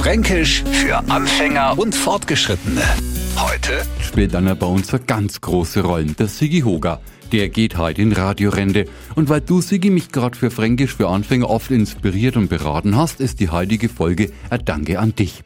Fränkisch für Anfänger und Fortgeschrittene. Heute spielt einer bei uns eine ganz große Rolle, der Sigi Hoger. Der geht heute in Radiorente. Und weil du, Sigi, mich gerade für Fränkisch für Anfänger oft inspiriert und beraten hast, ist die heutige Folge ein Danke an dich.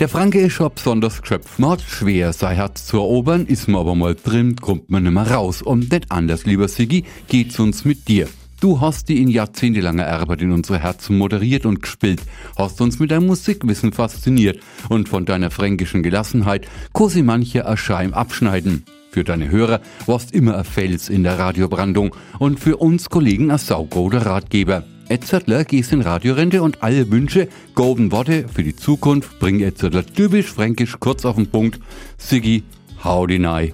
Der Franke ist schon besonders geschöpft. Man hat schwer, sein Herz zu erobern, ist man aber mal drin, kommt man nimmer raus. Und nicht anders, lieber Sigi, geht's uns mit dir. Du hast die in jahrzehntelanger Arbeit in unsere Herzen moderiert und gespielt, hast uns mit deinem Musikwissen fasziniert und von deiner fränkischen Gelassenheit kosi manche Erscheim abschneiden. Für deine Hörer warst immer ein Fels in der Radiobrandung und für uns Kollegen ein saugroder Ratgeber. Etzertler gehst in Radiorente und alle Wünsche, golden Worte für die Zukunft bring Etzertler typisch fränkisch kurz auf den Punkt. Siggi, howdy nei.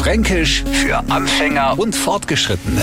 Fränkisch für Anfänger und Fortgeschrittene.